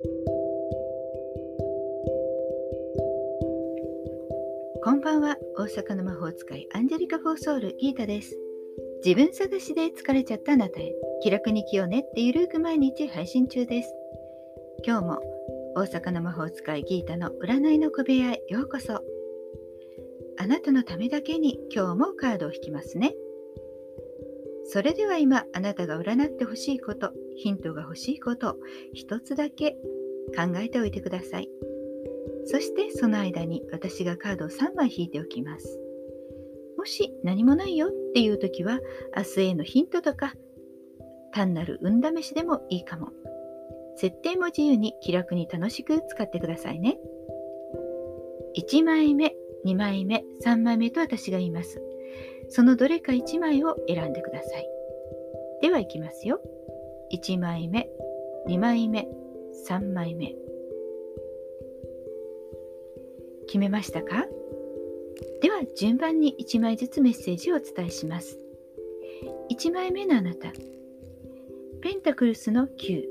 こんばんは。大阪の魔法使いアンジェリカ・フォーソールギータです。自分探しで疲れちゃったあなたへ気楽に気を練ってゆるく毎日配信中です。今日も大阪の魔法使いギータの占いの小部屋へようこそ。あなたのためだけに今日もカードを引きますね。それでは今あなたが占ってほしいことヒントが欲しいこと一つだけ考えておいてください。そしてその間に私がカードを3枚引いておきます。もし何もないよっていう時は明日へのヒントとか単なる運試しでもいいかも。設定も自由に気楽に楽しく使ってくださいね。1枚目2枚目3枚目と私が言います。そのどれか1枚を選んでください。では行きますよ。1枚目、2枚目、3枚目。決めましたか？では順番に1枚ずつメッセージをお伝えします。1枚目のあなた。ペンタクルスの9。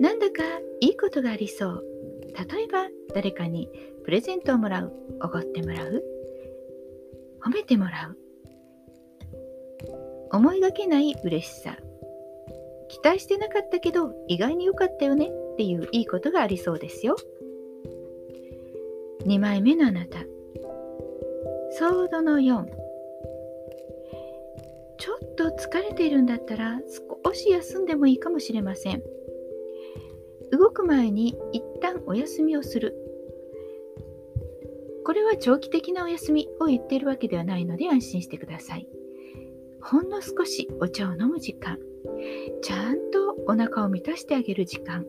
なんだかいいことがありそう。例えば誰かにプレゼントをもらう、おごってもらう、褒めてもらう。思いがけない嬉しさ。期待してなかったけど意外に良かったよね。っていういいことがありそうですよ。2枚目のあなた。ソードの4ちょっと疲れているんだったら少し休んでもいいかもしれません。動く前に一旦お休みをする。これは長期的なお休みを言っているわけではないので安心してください。ほんの少しお茶を飲む時間、ちゃんとお腹を満たしてあげる時間、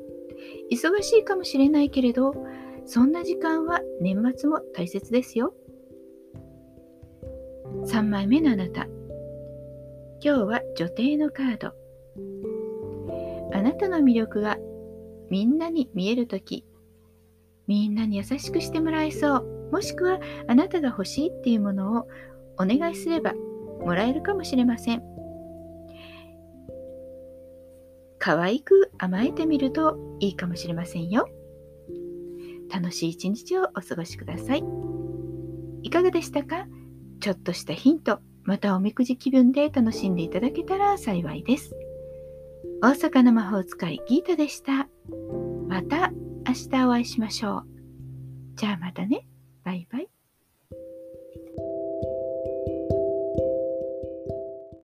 忙しいかもしれないけれど、そんな時間は年末も大切ですよ。3枚目のあなた。今日は女帝のカード。あなたの魅力がみんなに見えるとき、みんなに優しくしてもらえそう。もしくはあなたが欲しいっていうものをお願いすればもらえるかもしれません。可愛く甘えてみるといいかもしれませんよ。楽しい一日をお過ごしください。いかがでしたか？ちょっとしたヒント、またおみくじ気分で楽しんでいただけたら幸いです。大阪の魔法使いギータでした。また明日お会いしましょう。じゃあまたね。バイバイ。